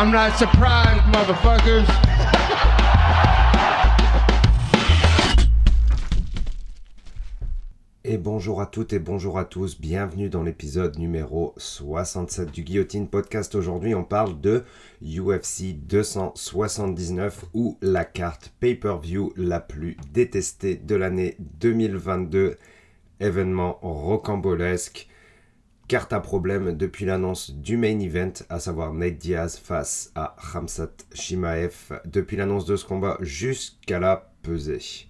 I'm not surprised, motherfuckers. Et bonjour à toutes et bonjour à tous, bienvenue dans l'épisode numéro 67 du Guillotine Podcast. Aujourd'hui on parle de UFC 279 ou la carte pay-per-view la plus détestée de l'année 2022. Événement rocambolesque, carte à problème depuis l'annonce du main event, à savoir Nate Diaz face à Ramsat Shimaev, depuis l'annonce de ce combat jusqu'à la pesée.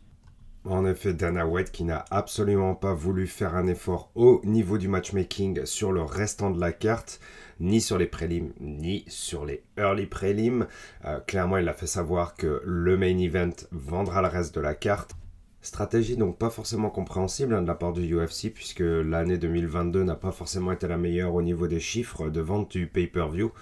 En effet, Dana White qui n'a absolument pas voulu faire un effort au niveau du matchmaking sur le restant de la carte, ni sur les prélims, ni sur les early prélims. Euh, clairement, il a fait savoir que le main event vendra le reste de la carte. Stratégie donc pas forcément compréhensible hein, de la part du UFC puisque l'année 2022 n'a pas forcément été la meilleure au niveau des chiffres de vente du pay-per-view.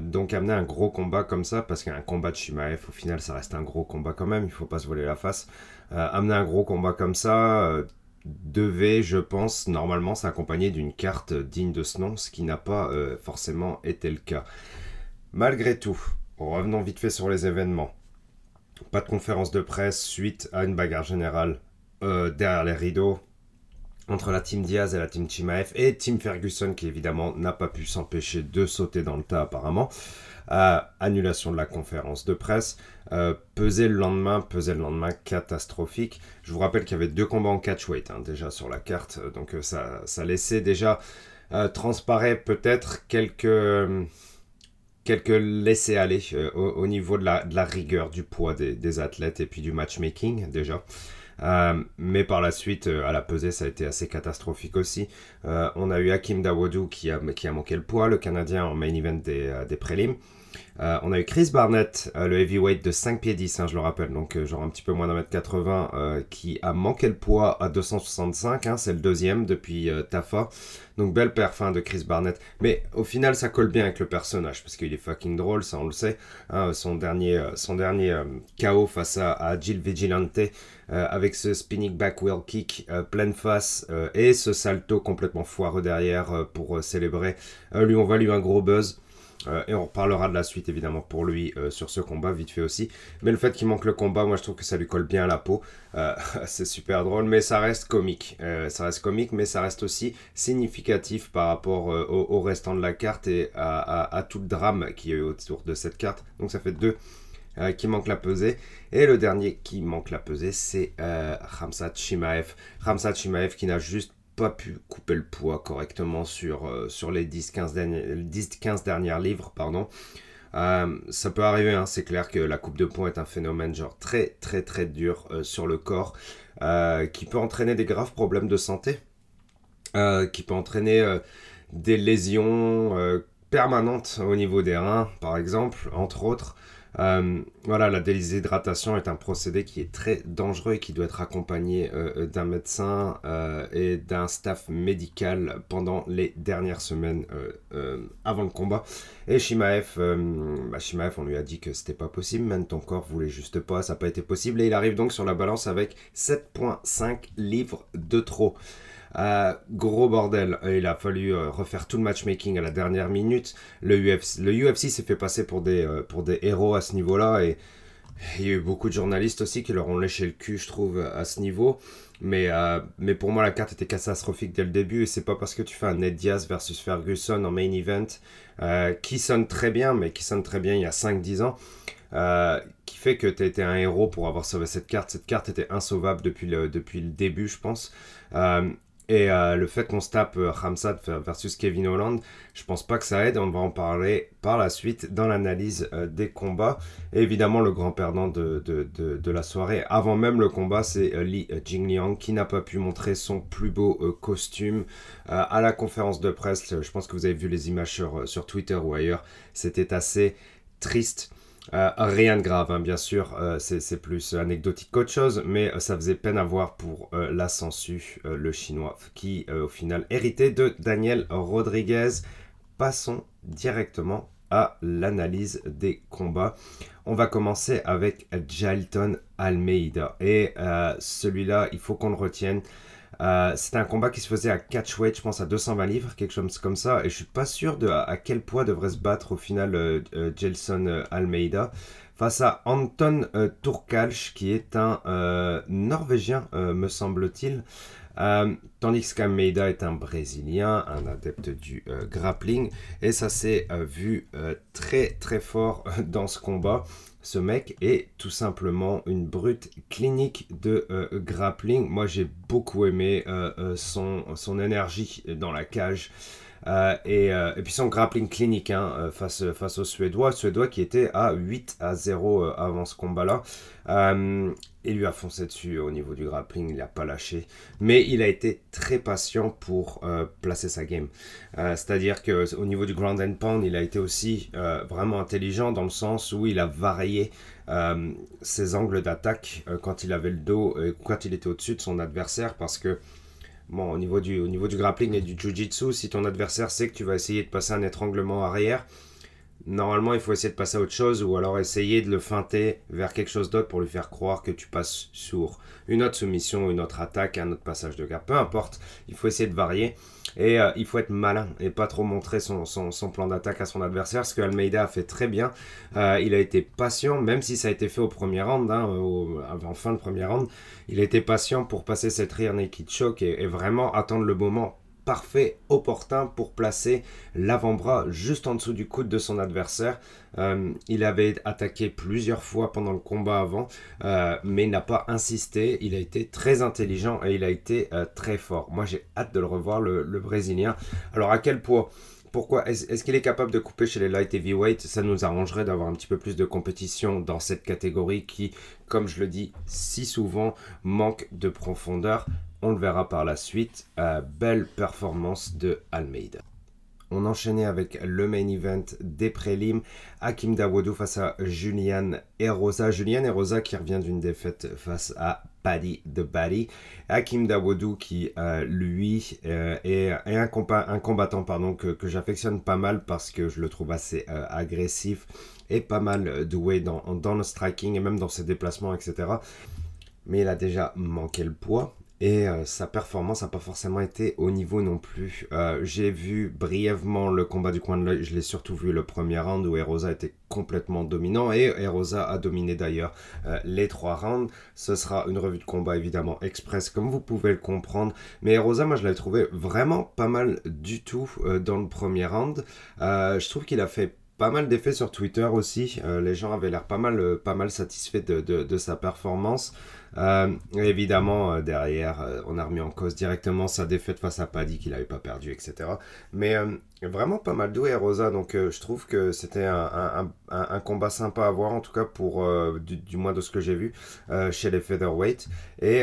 Donc amener un gros combat comme ça, parce qu'un combat de Shimaev, au final, ça reste un gros combat quand même, il faut pas se voler la face. Euh, amener un gros combat comme ça euh, devait, je pense, normalement s'accompagner d'une carte digne de ce nom, ce qui n'a pas euh, forcément été le cas. Malgré tout, revenons vite fait sur les événements. Pas de conférence de presse suite à une bagarre générale derrière les rideaux entre la team Diaz et la team Chimaev et Team Ferguson qui évidemment n'a pas pu s'empêcher de sauter dans le tas apparemment. annulation de la conférence de presse. Euh, peser le lendemain, peser le lendemain catastrophique. Je vous rappelle qu'il y avait deux combats en catchweight hein, déjà sur la carte, euh, donc euh, ça, ça laissait déjà transparaître peut-être quelques quelques laisser-aller au, niveau de la, rigueur, du poids des, athlètes et puis du matchmaking déjà. mais par la suite, à la pesée, ça a été assez catastrophique aussi. on a eu Hakim Dawodu qui a, qui a manqué le poids, le Canadien en main event des, des prélims. Euh, on a eu Chris Barnett, euh, le heavyweight de 5 pieds 10, hein, je le rappelle, donc euh, genre un petit peu moins d'un mètre 80, qui a manqué le poids à 265, hein, c'est le deuxième depuis Tafa. Donc belle perf hein, de Chris Barnett. Mais au final, ça colle bien avec le personnage, parce qu'il est fucking drôle, ça on le sait. son dernier, son KO face à, à Jill Vigilante, avec ce spinning back wheel kick pleine face, et ce salto complètement foireux derrière pour célébrer. lui, on va lui un gros buzz. Euh, et on reparlera de la suite évidemment pour lui euh, sur ce combat vite fait aussi. Mais le fait qu'il manque le combat, moi je trouve que ça lui colle bien à la peau. Euh, c'est super drôle, mais ça reste comique. ça reste comique, mais ça reste aussi significatif par rapport au, restant de la carte et à, tout le drame qui est autour de cette carte. Donc ça fait deux qui manquent la pesée. Et le dernier qui manque la pesée, c'est Ramsat Shimaev. Ramsat Shimaev qui n'a juste pas pu couper le poids correctement sur, euh, sur les 10-15 derniers, dernières livres. Pardon. Euh, ça peut arriver, hein, c'est clair que la coupe de poids est un phénomène genre très très très dur euh, sur le corps qui peut entraîner des graves problèmes de santé, qui peut entraîner des lésions permanentes au niveau des reins par exemple, entre autres. Euh, voilà, la déshydratation est un procédé qui est très dangereux et qui doit être accompagné euh, euh, d'un médecin et d'un staff médical pendant les dernières semaines avant le combat. Et Shimaev, bah, Shimaev, on lui a dit que c'était pas possible, même ton corps voulait juste pas, ça n'a pas été possible. Et il arrive donc sur la balance avec 7,5 livres de trop. Euh, gros bordel, euh, il a fallu euh, refaire tout le matchmaking à la dernière minute. Le UFC, s'est fait passer pour des, pour des héros à ce niveau-là et il y a eu beaucoup de journalistes aussi qui leur ont léché le cul, je trouve, à ce niveau. Mais, mais pour moi, la carte était catastrophique dès le début. Et c'est pas parce que tu fais un Ned Diaz versus Ferguson en main event, qui sonne très bien, mais qui sonne très bien il y a 5-10 ans, qui fait que tu été un héros pour avoir sauvé cette carte. Cette carte était insauvable depuis le, depuis le début, je pense. Et euh, le fait qu'on se tape euh, Ramsat versus Kevin Holland, je pense pas que ça aide. On va en parler par la suite dans l'analyse euh, des combats. Et évidemment, le grand perdant de, de, de, la soirée, avant même le combat, c'est Li Jingliang qui n'a pas pu montrer son plus beau costume à la conférence de presse. Je pense que vous avez vu les images sur, sur Twitter ou ailleurs. C'était assez triste. Euh, rien de grave, hein, bien sûr, euh, c'est plus anecdotique qu'autre chose, mais euh, ça faisait peine à voir pour la le chinois, qui au final héritait de Daniel Rodriguez. Passons directement à l'analyse des combats. On va commencer avec Jalton Almeida. Et celui-là, il faut qu'on le retienne. C'était un combat qui se faisait à catchweight, je pense à 220 livres, quelque chose comme ça. Et je suis pas sûr de à, quel poids devrait se battre au final Jelson Almeida face à Anton Turkalj, qui est un Norvégien, me semble-t-il. Euh, tandis qu'Almeida est un Brésilien, un adepte du euh, grappling, et ça s'est euh, vu très très fort dans ce combat. Ce mec est tout simplement une brute clinique de grappling. Moi j'ai beaucoup aimé son, son énergie dans la cage. Et, et, puis son grappling clinique hein, face, face au Suédois. Suédois qui était à 8 à 0 avant ce combat-là il lui a foncé dessus au niveau du grappling, il n'a pas lâché. Mais il a été très patient pour euh, placer sa game. Euh, c'est-à-dire qu'au niveau du ground and pound, il a été aussi euh, vraiment intelligent dans le sens où il a varié ses angles d'attaque quand il avait le dos, quand il était au-dessus de son adversaire. Parce que, bon, au niveau du, au niveau du grappling et du jiu-jitsu, si ton adversaire sait que tu vas essayer de passer un étranglement arrière, Normalement, il faut essayer de passer à autre chose ou alors essayer de le feinter vers quelque chose d'autre pour lui faire croire que tu passes sur une autre soumission, une autre attaque, un autre passage de garde. Peu importe, il faut essayer de varier et euh, il faut être malin et pas trop montrer son, plan d'attaque à son adversaire. Ce que Almeida a fait très bien. Euh, il a été patient, même si ça a été fait au premier round, hein, en fin de premier round. Il a été patient pour passer cette rear naked choke et vraiment attendre le moment parfait, opportun pour placer l'avant-bras juste en dessous du coude de son adversaire. Euh, il avait attaqué plusieurs fois pendant le combat avant, euh, mais n'a pas insisté. Il a été très intelligent et il a été euh, très fort. Moi, j'ai hâte de le revoir, le, le Brésilien. Alors, à quel point? Pourquoi Est-ce qu'il est capable de couper chez les light heavyweight Ça nous arrangerait d'avoir un petit peu plus de compétition dans cette catégorie qui, comme je le dis si souvent, manque de profondeur. On le verra par la suite. Euh, belle performance de Almeida. On enchaînait avec le main event des prélims. Hakim Dawoudou face à Julian Erosa. Julian Erosa qui revient d'une défaite face à Paddy the Baddy. Hakim Dawoudou qui, euh, lui, euh, est, un, combattant pardon, que, j'affectionne pas mal parce que je le trouve assez agressif et pas mal doué dans le striking et même dans ses déplacements, etc. Mais il a déjà manqué le poids et euh, sa performance n'a pas forcément été au niveau non plus. Euh, j'ai vu brièvement le combat du coin de l'œil, je l'ai surtout vu le premier round où Erosa était complètement dominant et Erosa a dominé d'ailleurs euh, les trois rounds. Ce sera une revue de combat évidemment express comme vous pouvez le comprendre. Mais Erosa, moi je l'avais trouvé vraiment pas mal du tout dans le premier round. je trouve qu'il a fait pas mal d'effets sur Twitter aussi. les gens avaient l'air pas mal, pas mal satisfaits de, de sa performance. Euh, évidemment, euh, derrière, euh, on a remis en cause directement sa défaite face à Paddy qu'il n'avait pas perdu, etc. Mais vraiment pas mal doué Rosa, donc je trouve que c'était un, un, combat sympa à voir, en tout cas pour du, moins de ce que j'ai vu chez les featherweight. Et,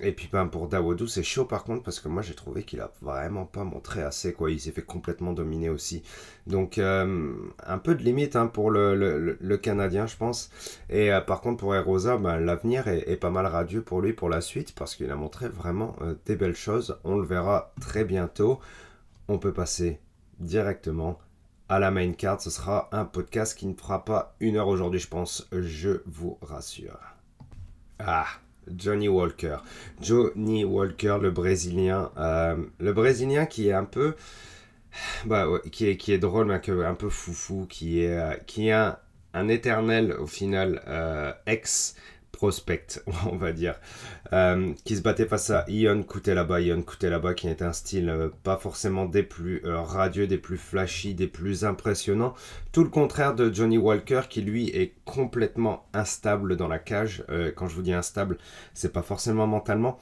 et puis ben, pour Dawodu, c'est chaud par contre, parce que moi j'ai trouvé qu'il a vraiment pas montré assez, quoi. Il s'est fait complètement dominer aussi. Donc un peu de limite hein, pour le, le, Canadien, je pense. Et par contre pour Erosa, ben, l'avenir est, est pas mal radieux pour lui pour la suite parce qu'il a montré vraiment euh, des belles choses. On le verra très bientôt. On peut passer directement à la main card. Ce sera un podcast qui ne fera pas une heure aujourd'hui, je pense. Je vous rassure. Ah, Johnny Walker. Johnny Walker, le Brésilien. Euh, le Brésilien qui est un peu... Bah, qui, est, qui est drôle, mais un peu foufou, qui est, euh, qui un éternel, au final, ex prospect, on va dire, euh, qui se battait face à Ion Kutelaba. Ion Kutelaba qui est un style euh, pas forcément des plus euh, radieux, des plus flashy, des plus impressionnants. Tout le contraire de Johnny Walker qui lui est complètement instable dans la cage. quand je vous dis instable, c'est pas forcément mentalement,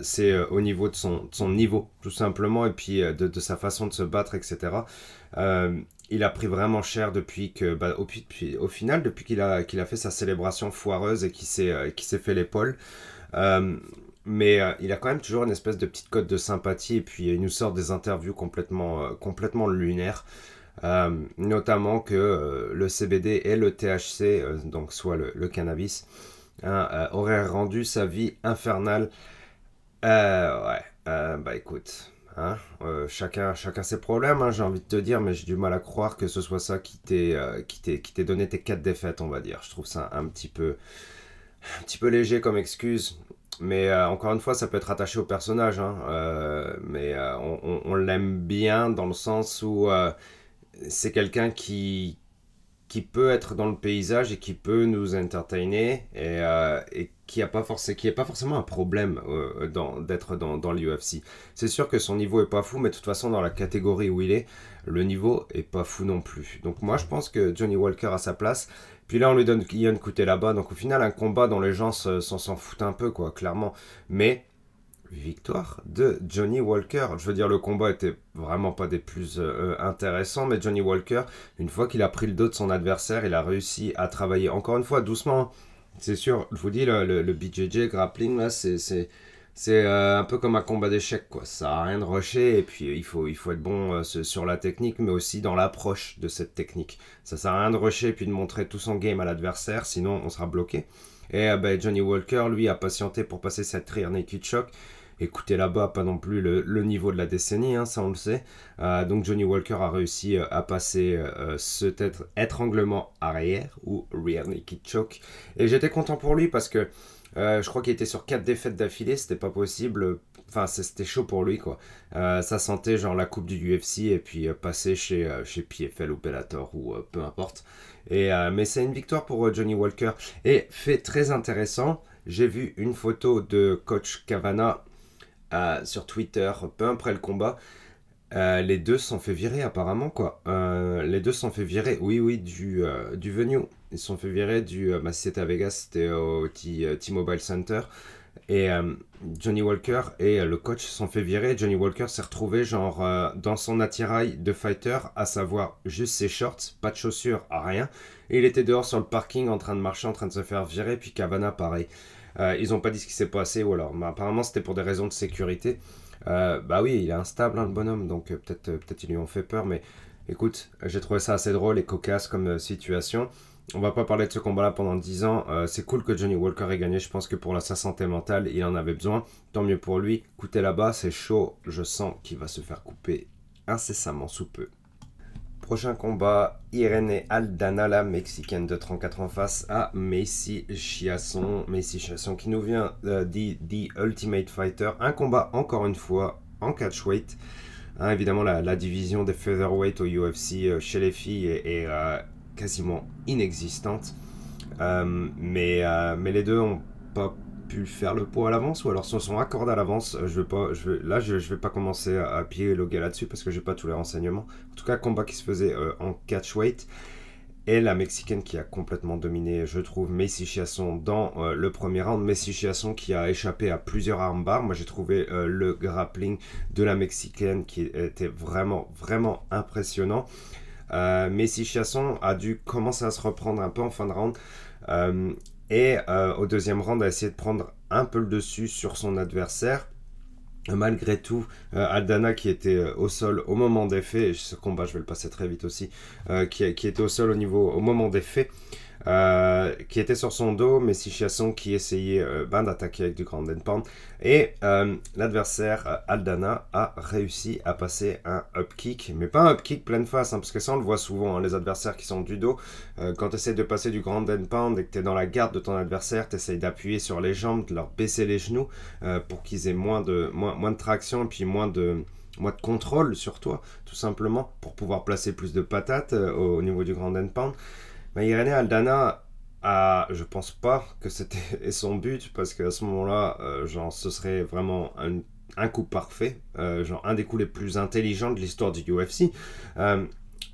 c'est au niveau de son, niveau tout simplement et puis de, sa façon de se battre, etc il a pris vraiment cher depuis que, bah, au, final, depuis qu'il a, a fait sa célébration foireuse et qu'il s'est, euh, fait l'épaule. Euh, mais euh, il a quand même toujours une espèce de petite cote de sympathie et puis il nous sort des interviews complètement, complètement lunaires. notamment que le CBD et le THC, donc soit le, cannabis, hein, auraient rendu sa vie infernale. ouais, bah écoute, Hein, euh, chacun, chacun ses problèmes, hein, j'ai envie de te dire, mais j'ai du mal à croire que ce soit ça qui t'ait euh, donné tes quatre défaites, on va dire. Je trouve ça un petit peu, un peu léger comme excuse. mais encore une fois, ça peut être attaché au personnage. Hein, mais on l'aime bien dans le sens où c'est quelqu'un qui, qui peut être dans le paysage et qui peut nous entertainer et, euh, qui n'a pas, forcément, un problème euh, d'être dans, dans l'UFC. C'est sûr que son niveau est pas fou, mais de toute façon, dans la catégorie où il est, le niveau est pas fou non plus. Donc moi, je pense que Johnny Walker a sa place. Puis là, on lui donne Ian Couté là-bas. Donc au final, un combat dont les gens s'en foutent un peu, quoi, clairement. Mais victoire de Johnny Walker. Je veux dire, le combat était vraiment pas des plus euh, intéressants, mais Johnny Walker, une fois qu'il a pris le dos de son adversaire, il a réussi à travailler encore une fois doucement. C'est sûr, je vous dis, le, BJJ grappling, là, c'est, c'est, euh, un peu comme un combat d'échecs, quoi. Ça a rien de rusher, et puis il faut, il faut être bon euh, sur la technique, mais aussi dans l'approche de cette technique. Ça sert à rien de rusher et puis de montrer tout son game à l'adversaire, sinon on sera bloqué. Et ben, Johnny Walker, lui, a patienté pour passer cette rear naked shock écoutez là-bas, pas non plus le, niveau de la décennie, hein, ça on le sait. Euh, donc Johnny Walker a réussi euh, à passer euh, ce étranglement arrière ou rear naked choke. Et j'étais content pour lui parce que je crois qu'il était sur 4 défaites d'affilée, c'était pas possible. Enfin, c'était chaud pour lui quoi. ça sentait genre la coupe du UFC et puis passer chez, chez PFL ou Bellator ou peu importe. Et, mais c'est une victoire pour Johnny Walker. Et fait très intéressant, j'ai vu une photo de coach Cavana sur Twitter, peu après le combat. Euh, les deux sont fait virer apparemment quoi. Euh, les deux sont fait virer, oui oui, du, euh, du venue. Ils sont fait virer du... bah c'était à Vegas, c'était au T-Mobile Center. Et Johnny Walker et le coach se sont fait virer. Johnny Walker s'est retrouvé genre dans son attirail de fighter, à savoir juste ses shorts, pas de chaussures, rien. Et il était dehors sur le parking en train de marcher, en train de se faire virer, puis Cavana pareil. Euh, ils n'ont pas dit ce qui s'est passé ou alors. Mais apparemment, c'était pour des raisons de sécurité. Euh, bah oui, il est instable, hein, le bonhomme, donc euh, peut-être peut-être ils lui ont fait peur, mais écoute, j'ai trouvé ça assez drôle et cocasse comme situation. On va pas parler de ce combat-là pendant 10 ans. c'est cool que Johnny Walker ait gagné. Je pense que pour la, sa santé mentale, il en avait besoin. Tant mieux pour lui. Écoutez là-bas, c'est chaud. Je sens qu'il va se faire couper incessamment sous peu. Prochain combat, Irene Aldana, la mexicaine de 34 ans face à Macy Chiasson. Macy Chiasson qui nous vient euh, The Ultimate Fighter. Un combat encore une fois en catchweight. Hein, évidemment, la, division des featherweight au UFC euh, chez les filles est, euh, quasiment inexistante. mais, mais les deux ont pas pu faire le poids à l'avance ou alors se sont accordés à l'avance. Euh, je vais pas, là, je, vais pas commencer à, à gars là-dessus parce que j'ai pas tous les renseignements. En tout cas, combat qui se faisait euh, en catchweight. Et la Mexicaine qui a complètement dominé, je trouve, Messi Chiasson dans euh, le premier round. Messi Chiasson qui a échappé à plusieurs armbars. Moi, j'ai trouvé le grappling de la Mexicaine qui était vraiment, vraiment impressionnant. Messi Chiasson a dû commencer à se reprendre un peu en fin de round. Et euh, au deuxième round, a essayé de prendre un peu le dessus sur son adversaire. Malgré tout, euh, Aldana qui était euh, au sol au moment des faits, ce combat je vais le passer très vite aussi, qui, qui, était au sol au, niveau, au moment des faits, euh, qui était sur son dos, mais Chiasson qui essayait euh, ben, d'attaquer avec du grand pound. Et euh, l'adversaire Aldana a réussi à passer un up kick, mais pas un up kick pleine face, hein, parce que ça on le voit souvent, hein, les adversaires qui sont du dos. quand tu essaies de passer du grand pound et que tu es dans la garde de ton adversaire, tu essaies d'appuyer sur les jambes, de leur baisser les genoux pour qu'ils aient moins de, moins, moins de traction et puis moins de de contrôle sur toi, tout simplement, pour pouvoir placer plus de patates au, niveau du grand pound. Mais Irene Aldana, a, je pense pas que c'était son but, parce qu'à ce moment-là, euh, genre, ce serait vraiment un, coup parfait, euh, genre un des coups les plus intelligents de l'histoire du UFC. Euh,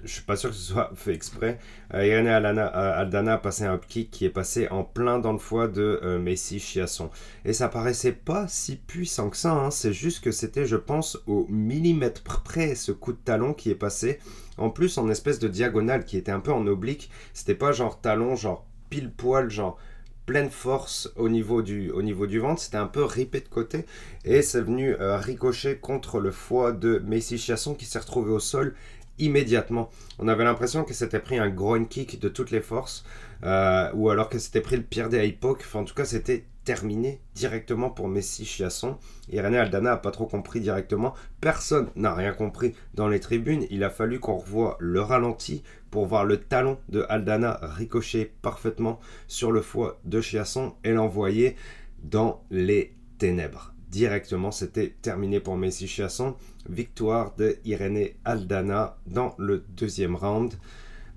je suis pas sûr que ce soit fait exprès. Euh, Irene euh, Aldana a passé un kick qui est passé en plein dans le foie de Messi Chiasson. Et ça paraissait pas si puissant que ça, hein. c'est juste que c'était, je pense, au millimètre près ce coup de talon qui est passé. En plus, en espèce de diagonale qui était un peu en oblique. C'était pas genre talon, genre pile poil, genre pleine force au niveau du, au niveau du ventre, c'était un peu ripé de côté et c'est venu ricocher contre le foie de Messi Chiasson qui s'est retrouvé au sol immédiatement. On avait l'impression que c'était pris un groin kick de toutes les forces, euh, ou alors que c'était pris le pire des époques. Enfin, en tout cas, c'était terminé directement pour Messi Chiasson. Et René Aldana n'a pas trop compris directement. Personne n'a rien compris dans les tribunes. Il a fallu qu'on revoie le ralenti pour voir le talon de Aldana ricocher parfaitement sur le foie de Chiasson et l'envoyer dans les ténèbres. Directement, c'était terminé pour Messi Chiasson. Victoire de Irene Aldana dans le deuxième round.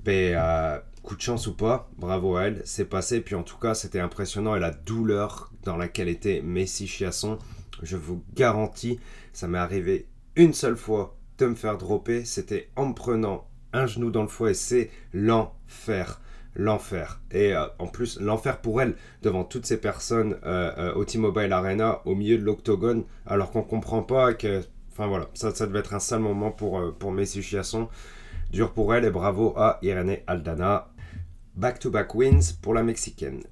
Ben, euh, coup de chance ou pas, bravo à elle, c'est passé. Puis en tout cas, c'était impressionnant et la douleur dans laquelle était Messi Chiasson, je vous garantis, ça m'est arrivé une seule fois de me faire dropper. C'était en me prenant un genou dans le foie et c'est l'enfer l'enfer. Et euh, en plus, l'enfer pour elle, devant toutes ces personnes euh, euh, au T-Mobile Arena, au milieu de l'octogone, alors qu'on comprend pas que... Enfin voilà, ça, ça devait être un sale moment pour, pour Messi Chiasson. Dur pour elle et bravo à Irene Aldana. Back-to-back wins pour la Mexicaine.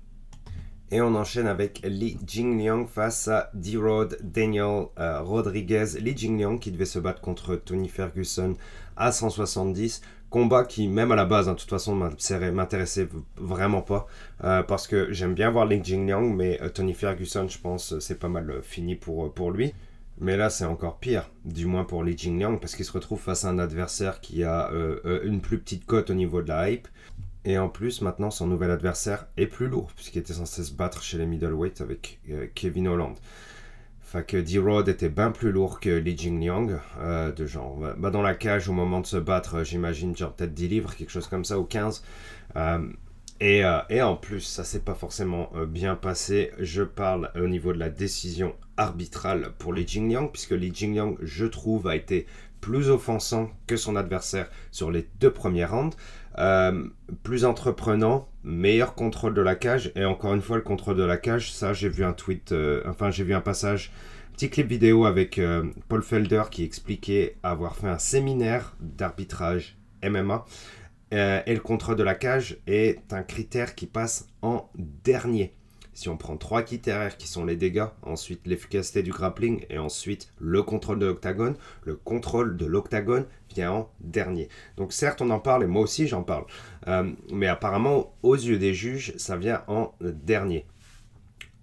Et on enchaîne avec Li Jingliang face à D-Rod Daniel Rodriguez. Li Jingliang qui devait se battre contre Tony Ferguson à 170 combat qui, même à la base, hein, de toute façon, m'intéressait vraiment pas. Euh, parce que j'aime bien voir Ling Jingliang, mais euh, Tony Ferguson, je pense, euh, c'est pas mal fini pour, pour lui. Mais là, c'est encore pire, du moins pour Li Jingliang, parce qu'il se retrouve face à un adversaire qui a une plus petite cote au niveau de la hype. Et en plus, maintenant, son nouvel adversaire est plus lourd, puisqu'il était censé se battre chez les middleweight avec Kevin Holland. Que D-Rod était bien plus lourd que Li Jingliang, euh, de genre, bah, dans la cage au moment de se battre, j'imagine, genre peut-être 10 livres, quelque chose comme ça, ou 15. Euh, et, euh, en plus, ça s'est pas forcément bien passé. Je parle au niveau de la décision arbitrale pour Li Jingliang, puisque Li Jingliang, je trouve, a été plus offensant que son adversaire sur les deux premiers rounds. Euh, plus entreprenant, meilleur contrôle de la cage. Et encore une fois, le contrôle de la cage, ça, j'ai vu un tweet, euh, enfin, j'ai vu un passage, petit clip vidéo avec euh, Paul Felder qui expliquait avoir fait un séminaire d'arbitrage MMA. et le contrôle de la cage est un critère qui passe en dernier. Si on prend trois critères qui sont les dégâts, ensuite l'efficacité du grappling et ensuite le contrôle de l'octagone, le contrôle de l'octagone vient en dernier. Donc certes on en parle et moi aussi j'en parle, euh, mais apparemment aux yeux des juges ça vient en dernier.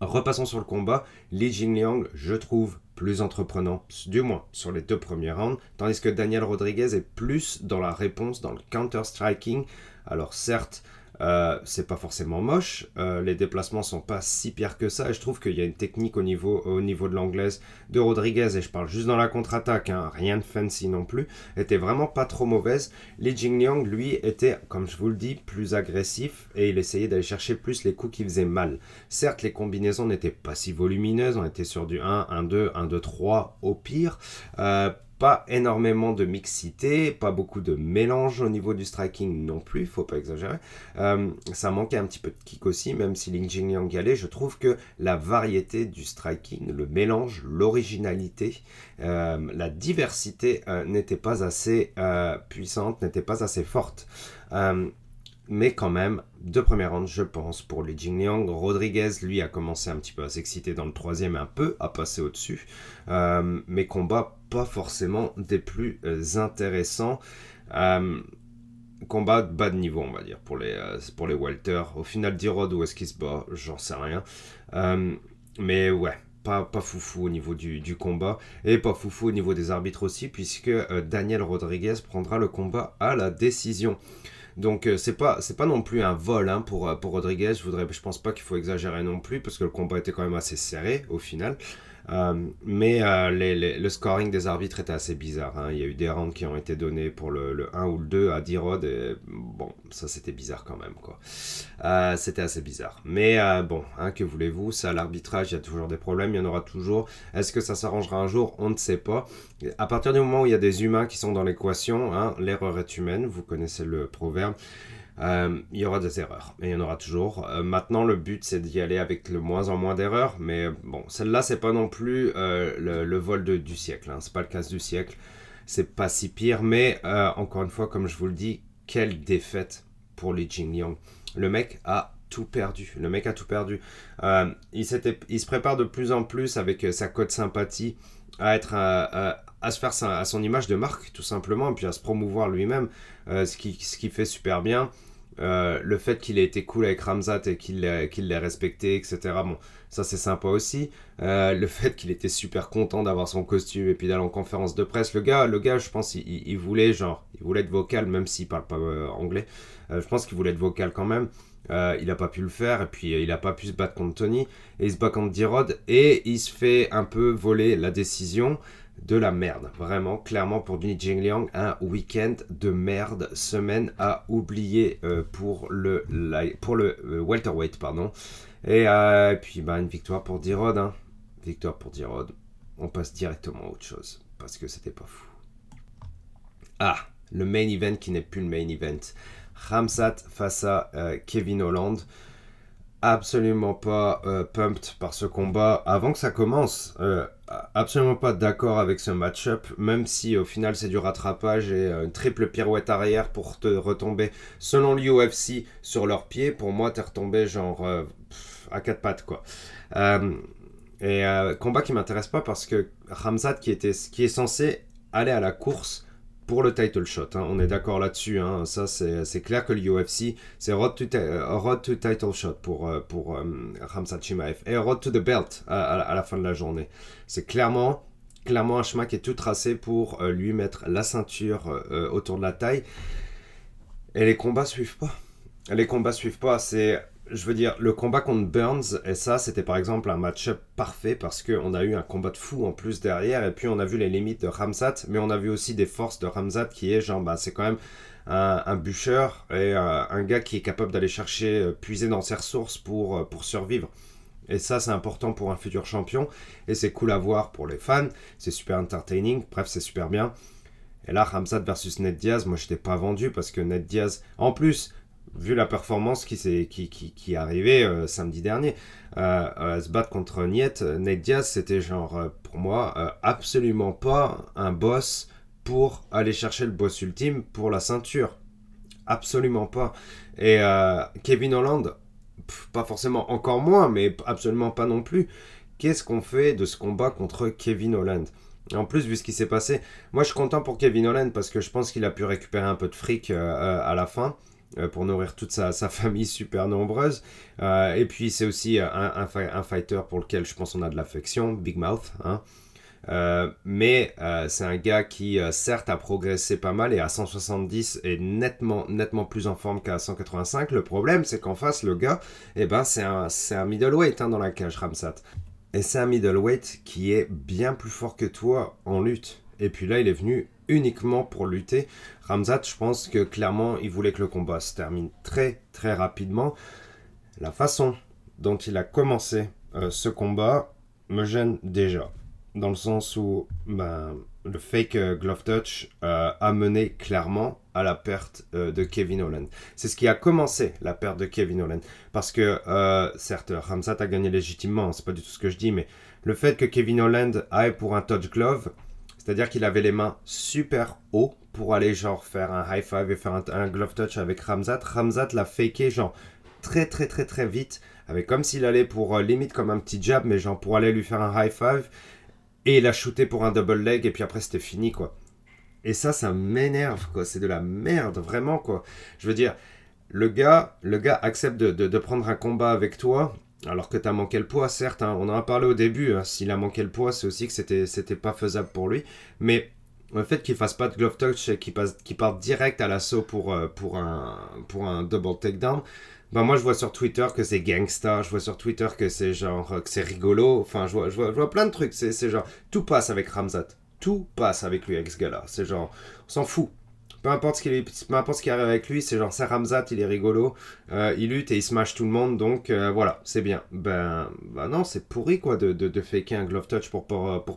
Repassons sur le combat, Li Jingliang je trouve plus entreprenant, du moins sur les deux premiers rounds, tandis que Daniel Rodriguez est plus dans la réponse, dans le counter-striking. Alors certes, euh, c'est pas forcément moche, euh, les déplacements sont pas si pires que ça, et je trouve qu'il y a une technique au niveau, au niveau de l'anglaise de Rodriguez, et je parle juste dans la contre-attaque, hein, rien de fancy non plus, était vraiment pas trop mauvaise. Li Jingliang, lui, était, comme je vous le dis, plus agressif, et il essayait d'aller chercher plus les coups qui faisaient mal. Certes, les combinaisons n'étaient pas si volumineuses, on était sur du 1, 1, 2, 1, 2, 3 au pire. Euh, pas énormément de mixité, pas beaucoup de mélange au niveau du striking non plus, faut pas exagérer. Euh, ça manquait un petit peu de kick aussi, même si Ling Jingliang y allait. Je trouve que la variété du striking, le mélange, l'originalité, euh, la diversité euh, n'était pas assez puissante, n'était pas assez forte mais quand même, deux premières rounds, je pense, pour Li Jingliang. Rodriguez, lui, a commencé un petit peu à s'exciter dans le troisième, un peu à passer au-dessus. Euh, mais combat pas forcément des plus euh, intéressants. Euh, combat de bas de niveau, on va dire, pour les, pour les Walter. Au final, D-Rod, où est-ce qu'il se bat? J'en sais rien. mais ouais, pas, pas foufou au niveau du, du, combat et pas foufou au niveau des arbitres aussi puisque Daniel Rodriguez prendra le combat à la décision. Donc euh, c'est pas non plus un vol hein, pour, euh, pour Rodriguez. Je voudrais je pense pas qu'il faut exagérer non plus parce que le combat était quand même assez serré au final. Euh, mais euh, le scoring des arbitres était assez bizarre. Hein. Il y a eu des rounds qui ont été donnés pour le, 1 ou le 2 à D-Rod. Et bon, ça c'était bizarre quand même. Euh, c'était assez bizarre. Mais bon, hein, que voulez-vous? Ça, l'arbitrage, il y a toujours des problèmes. Il y en aura toujours. Est-ce que ça s'arrangera un jour? On ne sait pas. À partir du moment où il y a des humains qui sont dans l'équation, hein, l'erreur est humaine. Vous connaissez le proverbe. Euh, il y aura des erreurs, et il y en aura toujours. Euh, maintenant, le but, c'est d'y aller avec le moins en moins d'erreurs, mais bon, celle-là, c'est pas non plus euh, le, vol du siècle, hein. c'est pas le cas du siècle, c'est pas si pire, mais encore une fois, comme je vous le dis, quelle défaite pour Li Jingliang. Le mec a tout perdu. Le mec a tout perdu. il, il se prépare de plus en plus avec sa cote sympathie à être à se faire à son image de marque tout simplement et puis à se promouvoir lui-même ce qui ce qui fait super bien Euh, le fait qu'il ait été cool avec Ramzat et qu'il l'ait respecté, etc. Bon, ça c'est sympa aussi. Euh, le fait qu'il était super content d'avoir son costume et puis d'aller en conférence de presse. Le gars, le gars je pense, il, voulait genre, il voulait être vocal même s'il parle pas euh, anglais. je pense qu'il voulait être vocal quand même. Il n'a pas pu le faire et puis il n'a pas pu se battre contre Tony et il se bat contre D-Rod et il se fait un peu voler la décision de la merde. Vraiment, clairement, pour Jin Jingliang, un week-end de merde, semaine à oublier euh, pour le, pour le euh, welterweight, pardon. Et euh, puis, bah, une victoire pour D-Rod. Hein. Victoire pour D-Rod. On passe directement à autre chose, parce que c'était pas fou. Ah, le main event qui n'est plus le main event. Ramsat face à Kevin Holland absolument pas pumped par ce combat avant que ça commence absolument pas d'accord avec ce match-up, même si au final c'est du rattrapage et euh, une triple pirouette arrière pour te retomber selon l'UFC sur leurs pieds. Pour moi, t'es retombé genre euh, à quatre pattes quoi. Euh, et combat qui m'intéresse pas parce que Ramzat qui, était, qui est censé aller à la course pour le title shot. Hein. On est d'accord là-dessus. Hein. Ça, c'est clair que l'UFC, c'est road, to road to title shot pour, euh, pour euh, Ramsat Chimaev. Et road to the belt à, la fin de la journée. C'est clairement, clairement un chemin qui est tout tracé pour euh, lui mettre la ceinture autour de la taille. Et les combats suivent pas. Les combats suivent pas. C'est je veux dire, le combat contre Burns, et ça, c'était par exemple un match-up parfait parce qu'on a eu un combat de fou en plus derrière, et puis on a vu les limites de Ramzat, mais on a vu aussi des forces de Ramzat qui est genre, bah, c'est quand même un, bûcheur et euh, un gars qui est capable d'aller chercher, euh, puiser dans ses ressources pour, euh, pour survivre. Et ça, c'est important pour un futur champion, et c'est cool à voir pour les fans, c'est super entertaining, bref, c'est super bien. Et là, Ramzat versus Ned Diaz, moi, je n'étais pas vendu parce que Ned Diaz, en plus, vu la performance qui, est, qui, qui, qui arrivée euh, samedi dernier, euh, euh, se battre contre Niet, Nate Diaz, c'était genre, pour moi, absolument pas un boss pour aller chercher le boss ultime pour la ceinture. Absolument pas. Et Kevin Holland, pas forcément encore moins, mais absolument pas non plus. Qu'est-ce qu'on fait de ce combat contre Kevin Holland? En plus, vu ce qui s'est passé, moi je suis content pour Kevin Holland parce que je pense qu'il a pu récupérer un peu de fric à la fin. Euh, pour nourrir toute sa, famille super nombreuse. Euh, et puis c'est aussi un, un, fighter pour lequel je pense on a de l'affection, Big Mouth. Hein. Euh, mais c'est un gars qui certes a progressé pas mal et à 170 est nettement, nettement plus en forme qu'à 185. Le problème c'est qu'en face le gars, eh ben, c'est un, un middleweight hein, dans la cage Ramsat. Et c'est un middleweight qui est bien plus fort que toi en lutte. Et puis là il est venu uniquement pour lutter. Ramzat, je pense que clairement, il voulait que le combat se termine très très rapidement. La façon dont il a commencé euh, ce combat me gêne déjà. Dans le sens où ben, le fake euh, glove touch euh, a mené clairement à la perte de Kevin Holland. C'est ce qui a commencé la perte de Kevin Holland. Parce que, certes, Ramzat a gagné légitimement, c'est pas du tout ce que je dis, mais le fait que Kevin Holland aille pour un touch glove, c'est-à-dire qu'il avait les mains super haut pour aller genre faire un high five et faire un, glove touch avec Ramzat. Ramzat l'a faké genre très très très très vite, avec comme s'il allait pour euh, limite comme un petit jab, mais genre pour aller lui faire un high five. Et il a shooté pour un double leg et puis après c'était fini quoi. Et ça, ça m'énerve quoi. C'est de la merde vraiment quoi. Je veux dire, le gars, le gars accepte de, de prendre un combat avec toi alors que tu as manqué le poids, certes, hein, on en a parlé au début, hein, s'il a manqué le poids, c'est aussi que c'était, c'était pas faisable pour lui. Mais le fait qu'il fasse pas de glove touch et qu'il, passe, qu'il parte direct à l'assaut pour, euh, pour, un, pour un double takedown, bah moi je vois sur Twitter que c'est gangsta, je vois sur Twitter que c'est genre que c'est rigolo, enfin je vois, je vois, plein de trucs, c'est, c'est genre tout passe avec Ramzat, tout passe avec lui avec ce gars-là, c'est genre on s'en fout, peu importe ce qui, arrive avec lui, c'est genre c'est Ramzat, il est rigolo, euh, il lutte et il smash tout le monde, donc euh, voilà, c'est bien. Ben, ben non, c'est pourri quoi de, de, faker un glove touch pour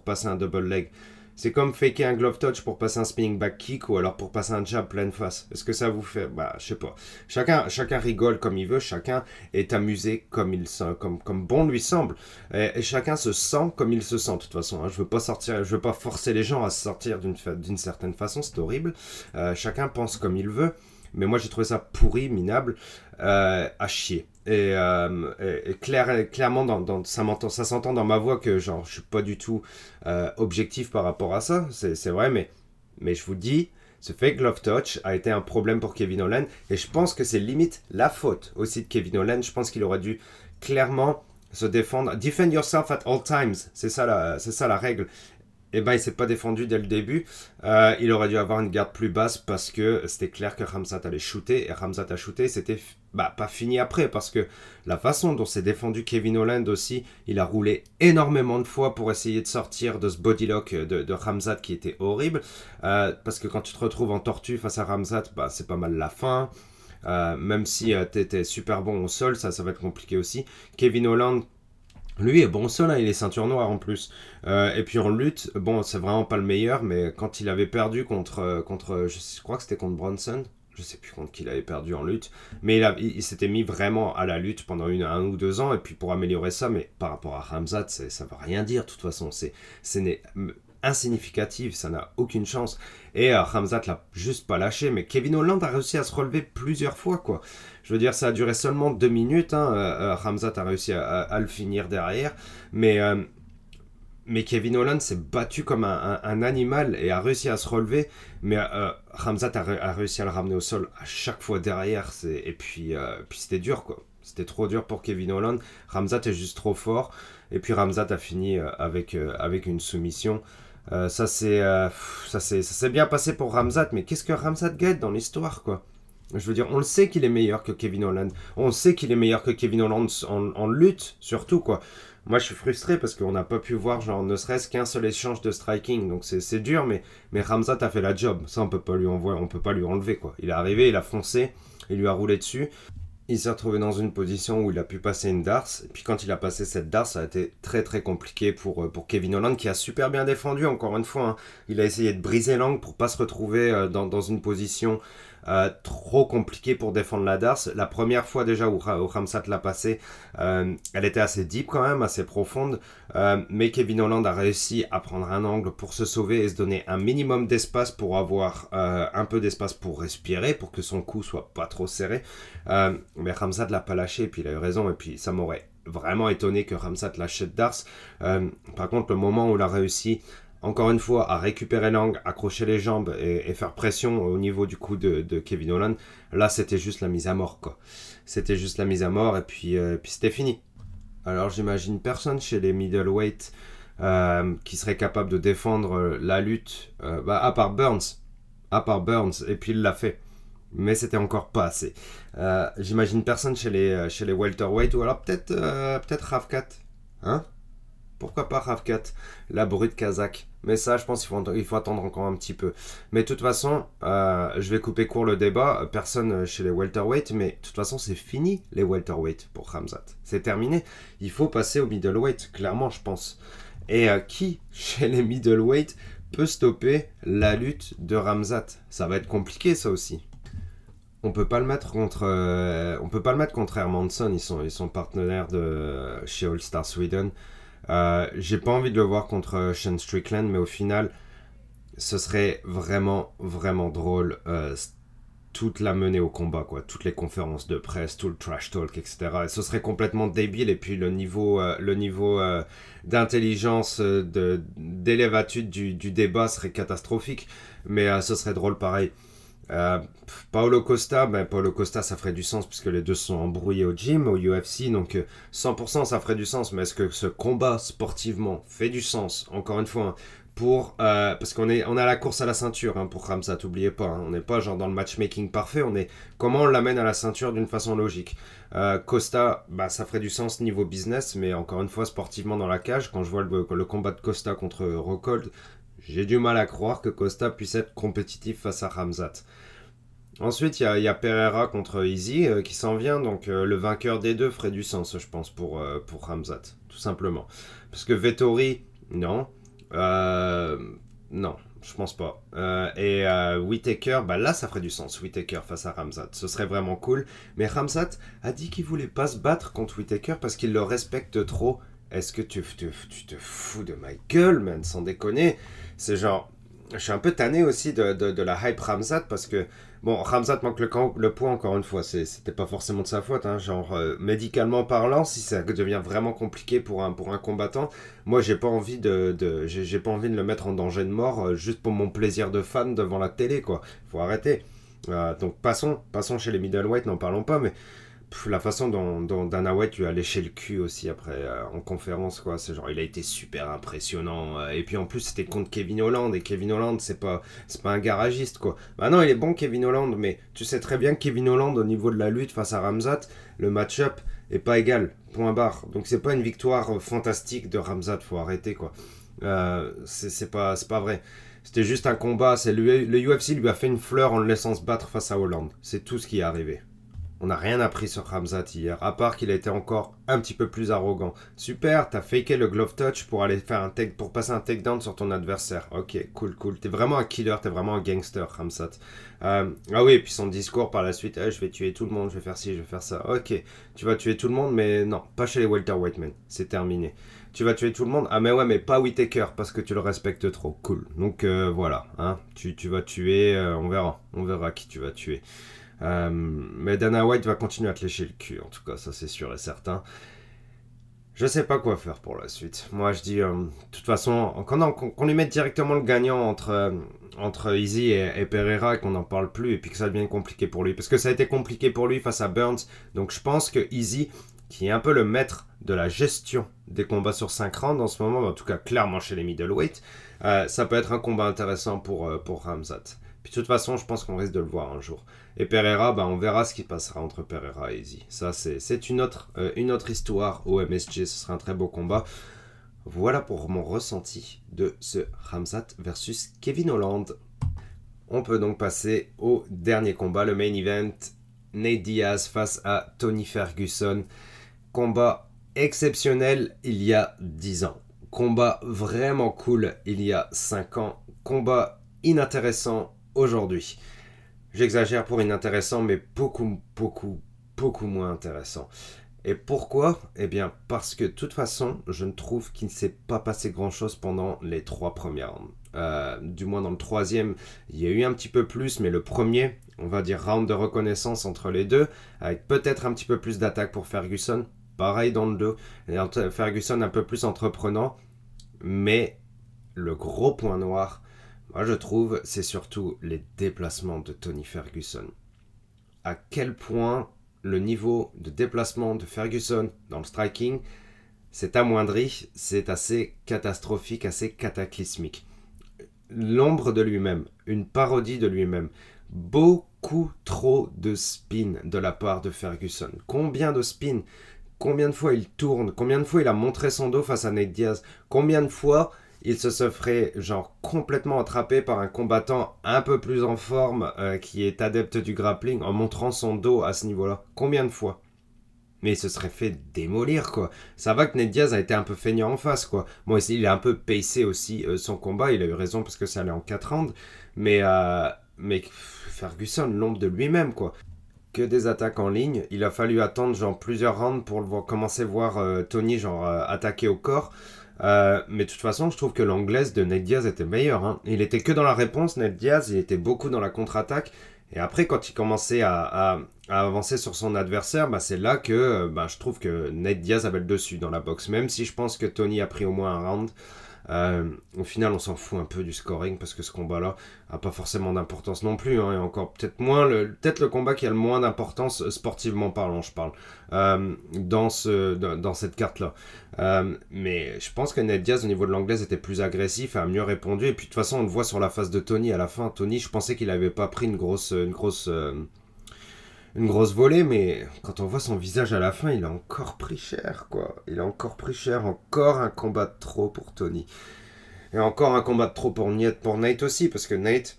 passer un double leg. C'est comme faker un glove touch pour passer un spinning back kick ou alors pour passer un jab pleine face. Est-ce que ça vous fait? Bah, je sais pas. Chacun, chacun rigole comme il veut, chacun est amusé comme il comme, comme bon lui semble. Et, chacun se sent comme il se sent de toute façon. Hein. Je veux pas sortir, je veux pas forcer les gens à sortir d'une, certaine façon, c'est horrible. Euh, chacun pense comme il veut. Mais moi j'ai trouvé ça pourri, minable, euh, à chier. Et, euh, clairement, ça, s'entend dans ma voix que genre, je suis pas du tout euh, objectif par rapport à ça, c'est vrai, mais, je vous dis, Ce fake glove touch a été un problème pour Kevin Holland et je pense que c'est limite la faute aussi de Kevin Holland. Je pense qu'il aurait dû clairement se défendre. Defend yourself at all times, c'est ça la règle. Eh ben il s'est pas défendu dès le début. Euh, il aurait dû avoir une garde plus basse parce que c'était clair que Ramzat allait shooter et Ramzat a shooté. C'était bah, pas fini après parce que la façon dont s'est défendu Kevin Holland aussi, il a roulé énormément de fois pour essayer de sortir de ce bodylock de, de Ramzat qui était horrible. Euh, parce que quand tu te retrouves en tortue face à Ramzat, bah, c'est pas mal la fin. Euh, même si tu étais super bon au sol, ça, ça va être compliqué aussi. Kevin Holland, lui est bon hein, il est ceinture noire en plus. Euh, et puis en lutte, bon, c'est vraiment pas le meilleur, mais quand il avait perdu contre, euh, contre je, crois que c'était contre Bronson, je sais plus contre qui il avait perdu en lutte, mais il, il, s'était mis vraiment à la lutte pendant un ou deux ans, et puis pour améliorer ça, mais par rapport à Ramzat, ça veut rien dire de toute façon, c'est insignificatif, ça n'a aucune chance. Et euh, Ramzat l'a juste pas lâché, mais Kevin Holland a réussi à se relever plusieurs fois, quoi. Je veux dire, ça a duré seulement deux minutes, hein. euh, euh, a réussi à, le finir derrière, mais, mais Kevin Holland s'est battu comme un, animal et a réussi à se relever, mais Ramzat a, réussi à le ramener au sol à chaque fois derrière, et puis, puis c'était dur, quoi. C'était trop dur pour Kevin Holland. Ramzat est juste trop fort. Et puis Ramzat a fini avec, avec une soumission. Euh, euh, ça s'est bien passé pour Ramzat, mais qu'est-ce que Ramzat gagne dans l'histoire quoi? Je veux dire, on le sait qu'il est meilleur que Kevin Holland. On sait qu'il est meilleur que Kevin Holland en, lutte surtout quoi. Moi je suis frustré parce qu'on n'a pas pu voir genre ne serait-ce qu'un seul échange de striking, donc c'est dur, mais mais Ramzat a fait la job. Ça on peut pas lui envoyer, on peut pas lui enlever quoi. Il est arrivé, il a foncé, il lui a roulé dessus il s'est retrouvé dans une position où il a pu passer une darse. Puis quand il a passé cette darse, ça a été très très compliqué pour, euh, Kevin Holland qui a super bien défendu encore une fois. Hein. Il a essayé de briser l'angle pour pas se retrouver euh, dans une position euh, trop compliqué pour défendre la Darce. La première fois déjà où, Ramsat l'a passé, euh, elle était assez deep quand même, assez profonde, euh, mais Kevin Holland a réussi à prendre un angle pour se sauver et se donner un minimum d'espace pour avoir un peu d'espace pour respirer, pour que son cou soit pas trop serré. mais Ramsat l'a pas lâché, et puis il a eu raison, et puis ça m'aurait vraiment étonné que Ramsat lâche cette Darce. par contre, le moment où il a réussi encore une fois, à récupérer l'angle, accrocher les jambes et, faire pression au niveau du coup de, Kevin Holland, là c'était juste la mise à mort quoi. C'était juste la mise à mort et puis, euh, c'était fini. Alors j'imagine personne chez les middleweight euh, qui serait capable de défendre euh, la lutte, bah, à part Burns. À part Burns, et puis il l'a fait. Mais c'était encore pas assez. j'imagine personne chez les, chez les welterweight ou alors peut-être peut-être. Hein? Pourquoi pas Ravkat, la brute kazakh Mais ça, je pense qu'il faut, il faut attendre encore un petit peu. Mais de toute façon, euh, je vais couper court le débat. Personne chez les welterweight, mais de toute façon, c'est fini les welterweight pour Ramzat. C'est terminé. Il faut passer au middleweight, clairement, je pense. Et euh, qui, chez les middleweight, peut stopper la lutte de Ramzat Ça va être compliqué, ça aussi on peut pas le mettre contre euh, on peut pas le mettre contre Hermanson ils sont ils sont partenaires de chez All Star Sweden euh, j'ai pas envie de le voir contre Sean Strickland, mais au final, ce serait vraiment, vraiment drôle. Euh, toute la menée au combat, quoi. Toutes les conférences de presse, tout le trash talk, etc. Et ce serait complètement débile. Et puis le niveau, euh, le niveau d'intelligence, d'élévatude du, du, débat serait catastrophique. Mais ce serait drôle pareil. Euh, Paolo Costa, ben Paolo Costa, ça ferait du sens puisque les deux sont embrouillés au gym, au UFC, donc 100% euh, ça ferait du sens. Mais est-ce que ce combat sportivement fait du sens Encore une fois, hein, pour euh, parce qu'on est on a la course à la ceinture hein, pour Ramsat, n'oubliez pas. Hein. on n'est pas genre dans le matchmaking parfait. On est comment on l'amène à la ceinture d'une façon logique? Costa, bah ça ferait du sens niveau business, mais encore une fois sportivement dans la cage. Quand je vois le, le combat de Costa contre Rockhold, j'ai du mal à croire que Costa puisse être compétitif face à Ramzat. Ensuite, il y, a Pereira contre Easy euh, qui s'en vient, donc euh, le vainqueur des deux ferait du sens, je pense, pour, euh, pour Ramzat, tout simplement. Parce que Vettori, non. non, je pense pas. et Whitaker, bah là, ça ferait du sens, Whitaker face à Ramzat. Ce serait vraiment cool. Mais Ramzat a dit qu'il voulait pas se battre contre Whitaker parce qu'il le respecte trop. Est-ce que tu, tu, tu te fous de ma gueule, man, sans déconner? C'est genre, je suis un peu tanné aussi de, de, la hype Ramzat parce que, bon, Ramzat manque le, le poids encore une fois, c'était pas forcément de sa faute, hein, genre euh, médicalement parlant, si ça devient vraiment compliqué pour un, pour un combattant, moi j'ai pas envie de, de j'ai pas envie de le mettre en danger de mort euh, juste pour mon plaisir de fan devant la télé, quoi. Faut arrêter. donc passons, passons chez les middleweight, n'en parlons pas, mais la façon dont, Dana White lui a léché le cul aussi après euh, en conférence quoi. C'est genre il a été super impressionnant euh, et puis en plus c'était contre Kevin Holland et Kevin Holland c'est pas c'est pas un garagiste quoi. Bah non il est bon Kevin Holland mais tu sais très bien que Kevin Holland au niveau de la lutte face à Ramzat le match-up est pas égal point barre. Donc c'est pas une victoire fantastique de Ramzat faut arrêter quoi. Euh, c'est pas c'est pas vrai. C'était juste un combat c'est le, le UFC lui a fait une fleur en le laissant se battre face à Holland c'est tout ce qui est arrivé on n'a rien appris sur Ramzat hier, à part qu'il a été encore un petit peu plus arrogant. Super, t'as faké le glove touch pour aller faire un take, pour passer un takedown sur ton adversaire. Ok, cool, cool. T'es vraiment un killer, t'es vraiment un gangster, Ramzat. Euh, ah oui, et puis son discours par la suite, eh, je vais tuer tout le monde, je vais faire ci, je vais faire ça. Ok, tu vas tuer tout le monde, mais non, pas chez les Walter Whiteman. C'est terminé. Tu vas tuer tout le monde Ah mais ouais, mais pas Whitaker, parce que tu le respectes trop. Cool. Donc euh, voilà, hein, tu, tu vas tuer, euh, on verra. On verra qui tu vas tuer. Euh, mais Dana White va continuer à te lécher le cul, en tout cas, ça c'est sûr et certain. Je sais pas quoi faire pour la suite. Moi, je dis, euh, de toute façon, qu'on lui mette directement le gagnant entre, euh, entre Easy et, Pereira qu'on n'en parle plus et puis que ça devienne compliqué pour lui. Parce que ça a été compliqué pour lui face à Burns. Donc je pense que Easy, qui est un peu le maître de la gestion des combats sur 5 rounds en ce moment, en tout cas clairement chez les middleweight, ça peut être un combat intéressant pour, pour Ramzat. De toute façon, je pense qu'on risque de le voir un jour. Et Pereira, bah, on verra ce qui passera entre Pereira et Easy. Ça, c'est une, autre, euh, une autre histoire au MSG. Ce sera un très beau combat. Voilà pour mon ressenti de ce Ramzat versus Kevin Holland. On peut donc passer au dernier combat, le main event. Nate Diaz face à Tony Ferguson. Combat exceptionnel il y a 10 ans. Combat vraiment cool il y a 5 ans. Combat inintéressant aujourd'hui. J'exagère pour inintéressant, mais beaucoup, beaucoup, beaucoup moins intéressant. Et pourquoi? Eh bien, parce que de toute façon, je ne trouve qu'il ne s'est pas passé grand-chose pendant les trois premières. Euh, du moins dans le troisième, il y a eu un petit peu plus, mais le premier, on va dire round de reconnaissance entre les deux, avec peut-être un petit peu plus d'attaque pour Ferguson. Pareil dans le dos. Ferguson un peu plus entreprenant, mais le gros point noir, moi, je trouve, c'est surtout les déplacements de Tony Ferguson. À quel point le niveau de déplacement de Ferguson dans le striking s'est amoindri, c'est assez catastrophique, assez cataclysmique. L'ombre de lui-même, une parodie de lui-même. Beaucoup trop de spin de la part de Ferguson. Combien de spin Combien de fois il tourne? Combien de fois il a montré son dos face à Nate Diaz? Combien de fois il se ferait genre complètement attrapé par un combattant un peu plus en forme euh, qui est adepte du grappling en montrant son dos à ce niveau-là. Combien de fois? Mais il se serait fait démolir quoi. Ça va que Ned Diaz a été un peu feignant en face quoi. Bon il a un peu pacé aussi euh, son combat, il a eu raison parce que ça allait en 4 rounds, mais euh, Ferguson l'ombre de lui-même quoi. Que des attaques en ligne, il a fallu attendre genre plusieurs rounds pour commencer à voir Tony genre attaquer au corps. Euh, mais de toute façon, je trouve que l'anglaise de Ned Diaz était meilleure. Hein. Il était que dans la réponse, Ned Diaz, il était beaucoup dans la contre-attaque. Et après, quand il commençait à, avancer sur son adversaire, bah, c'est là que euh, bah, je trouve que Ned Diaz avait le dessus dans la boxe. Même si je pense que Tony a pris au moins un round. Euh, au final, on s'en fout un peu du scoring parce que ce combat-là a pas forcément d'importance non plus. Hein, et encore peut-être moins, peut-être le combat qui a le moins d'importance euh, sportivement parlant, je parle, euh, dans, ce, dans, cette carte-là. mais je pense que Ned Diaz au niveau de l'anglaise était plus agressif, a mieux répondu. Et puis de toute façon, on le voit sur la face de Tony à la fin. Tony, je pensais qu'il avait pas pris une grosse, une grosse une grosse volée, mais quand on voit son visage à la fin, il a encore pris cher, quoi. Il a encore pris cher, encore un combat de trop pour Tony. Et encore un combat de trop pour, pour Nate aussi, parce que Nate,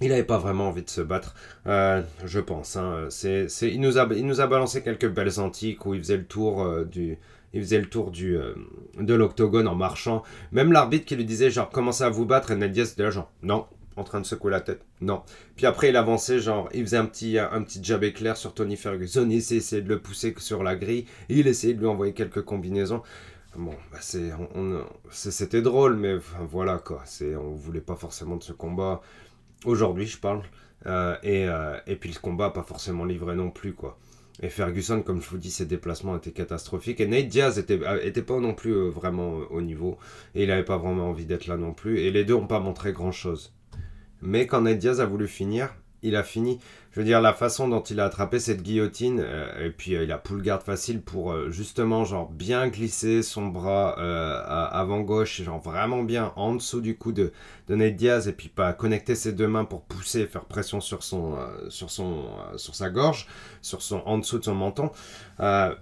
il n'avait pas vraiment envie de se battre, euh, je pense. Hein. C'est, il, nous a, il nous a balancé quelques belles antiques où il faisait le tour euh, du, euh, de l'octogone en marchant. Même l'arbitre qui lui disait genre commencez à vous battre et Nate Diaz était là genre non en train de secouer la tête. Non. Puis après, il avançait, genre, il faisait un petit, un petit jab éclair sur Tony Ferguson. Il essayait de le pousser sur la grille. il essayait de lui envoyer quelques combinaisons. bon, bah, c'est, c'était drôle, mais voilà quoi. C'est, on voulait pas forcément de ce combat. Aujourd'hui, je parle. Euh, et, euh, et, puis le combat pas forcément livré non plus quoi. Et Ferguson, comme je vous dis, ses déplacements étaient catastrophiques. Et Nate Diaz était, était pas non plus vraiment au niveau. Et il n'avait pas vraiment envie d'être là non plus. Et les deux n'ont pas montré grand chose. Mais quand Nate Diaz a voulu finir, il a fini. Je veux dire, la façon dont il a attrapé cette guillotine, euh, et puis euh, il a pull garde facile pour euh, justement, genre, bien glisser son bras avant gauche, genre vraiment bien en dessous du cou de, de Nate Diaz, et puis pas connecter ses deux mains pour pousser, faire pression sur son, sur son, sur sa gorge, sur son, en dessous de son menton. ben,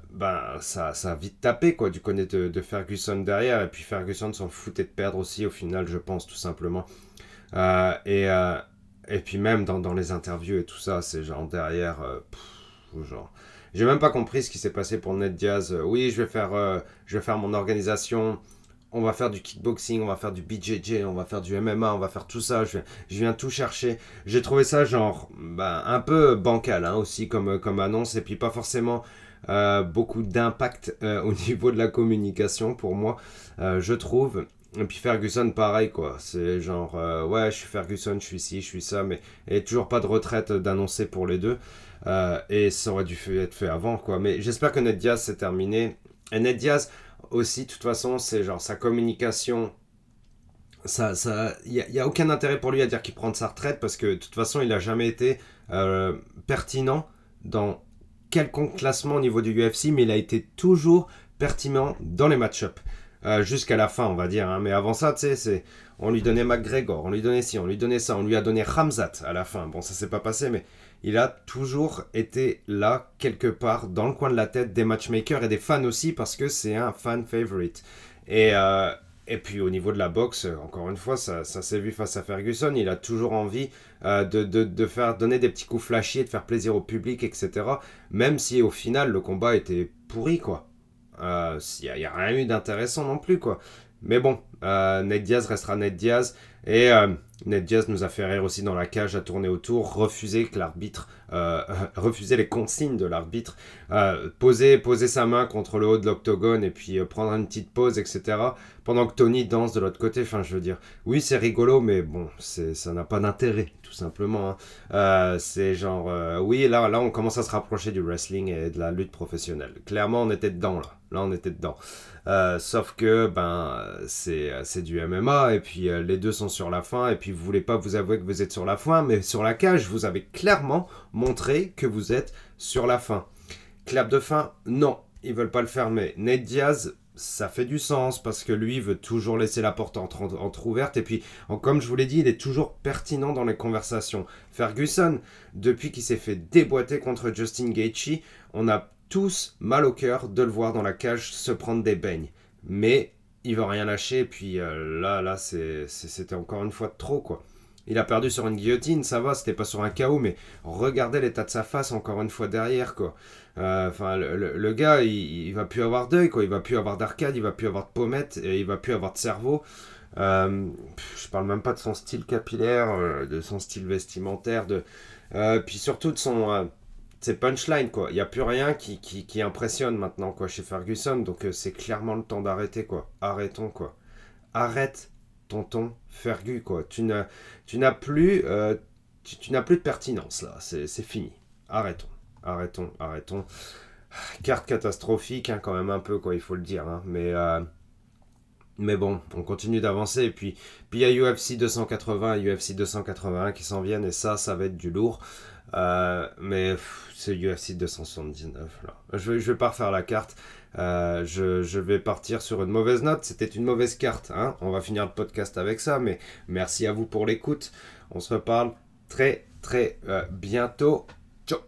ça, ça a vite tapé, quoi, du côté de, de Ferguson derrière, et puis Ferguson s'en foutait de perdre aussi, au final, je pense, tout simplement. Et et puis même dans, dans, les interviews et tout ça, c'est genre derrière, euh, genre, j'ai même pas compris ce qui s'est passé pour Ned Diaz. Euh, oui, je vais faire, euh, je vais faire mon organisation. On va faire du kickboxing, on va faire du BJJ, on va faire du MMA, on va faire tout ça. Je viens, je viens tout chercher. J'ai trouvé ça genre, bah, un peu bancal hein, aussi comme, comme annonce et puis pas forcément beaucoup d'impact au niveau de la communication pour moi, je trouve. Et puis Ferguson, pareil, quoi. C'est genre, euh, ouais, je suis Ferguson, je suis ci, je suis ça, mais a toujours pas de retraite d'annoncer pour les deux. Euh, et ça aurait dû être fait avant, quoi. Mais j'espère que Ned Diaz s'est terminé. Et Ned Diaz, aussi, de toute façon, c'est genre sa communication. Ça, ça, il n'y a, aucun intérêt pour lui à dire qu'il prend de sa retraite parce que de toute façon, il n'a jamais été euh, pertinent dans quelconque classement au niveau du UFC, mais il a été toujours pertinent dans les match-ups. Euh, jusqu'à la fin, on va dire. Hein. Mais avant ça, tu sais, on lui donnait McGregor, on lui donnait ci, on lui donnait ça, on lui a donné Ramzat à la fin. Bon, ça s'est pas passé, mais il a toujours été là, quelque part, dans le coin de la tête des matchmakers et des fans aussi, parce que c'est un fan favorite. Et, euh, et puis au niveau de la boxe, encore une fois, ça, s'est vu face à Ferguson. Il a toujours envie euh, de, de, de, faire donner des petits coups flashy, de faire plaisir au public, etc. Même si au final le combat était pourri, quoi. Il euh, n'y a, rien eu d'intéressant non plus, quoi. Mais bon, euh, Ned Diaz restera Ned Diaz. Et euh, Ned Diaz nous a fait rire aussi dans la cage à tourner autour, refuser que l'arbitre, euh, refuser les consignes de l'arbitre, poser, poser sa main contre le haut de l'octogone et puis prendre une petite pause, etc. Pendant que Tony danse de l'autre côté. Enfin, je veux dire, oui, c'est rigolo, mais bon, ça n'a pas d'intérêt, tout simplement. Hein. c'est genre, oui, là, là, on commence à se rapprocher du wrestling et de la lutte professionnelle. Clairement, on était dedans, là. Là, on était dedans. Euh, sauf que ben c'est du MMA et puis euh, les deux sont sur la fin et puis vous voulez pas vous avouer que vous êtes sur la fin mais sur la cage vous avez clairement montré que vous êtes sur la fin. Clap de fin, non, ils veulent pas le fermer. Ned Diaz, ça fait du sens parce que lui veut toujours laisser la porte entre, entre ouverte et puis comme je vous l'ai dit il est toujours pertinent dans les conversations. Ferguson, depuis qu'il s'est fait déboîter contre Justin Gaethje, on a tous mal au cœur de le voir dans la cage se prendre des beignes. Mais il va rien lâcher, puis euh, là, là, c'était encore une fois trop, quoi. Il a perdu sur une guillotine, ça va, c'était pas sur un KO, mais regardez l'état de sa face encore une fois derrière, quoi. Euh, enfin, le, gars, il, va plus avoir d'œil, quoi. Il va plus avoir d'arcade, il va plus avoir de pommette, et il va plus avoir de cerveau. Euh, je parle même pas de son style capillaire, de son style vestimentaire, de, puis surtout de son c'est punchline quoi. Il n'y a plus rien qui, impressionne maintenant quoi chez Ferguson. Donc euh, c'est clairement le temps d'arrêter quoi. Arrêtons quoi. Arrête tonton Fergus quoi. Tu n'as, tu n'as plus, euh, tu, n'as plus de pertinence là. C'est, fini. Arrêtons. Arrêtons. Arrêtons. Carte catastrophique hein, quand même un peu quoi. Il faut le dire. Hein. Mais euh, mais bon, on continue d'avancer. Et puis, puis il y a UFC 280 et UFC 281 qui s'en viennent. Et ça, ça va être du lourd. Euh, mais c'est UFC 279 là. Je vais, je vais pas refaire la carte. Euh, je, vais partir sur une mauvaise note. C'était une mauvaise carte. Hein. On va finir le podcast avec ça. Mais merci à vous pour l'écoute. On se reparle très très euh, bientôt. Ciao.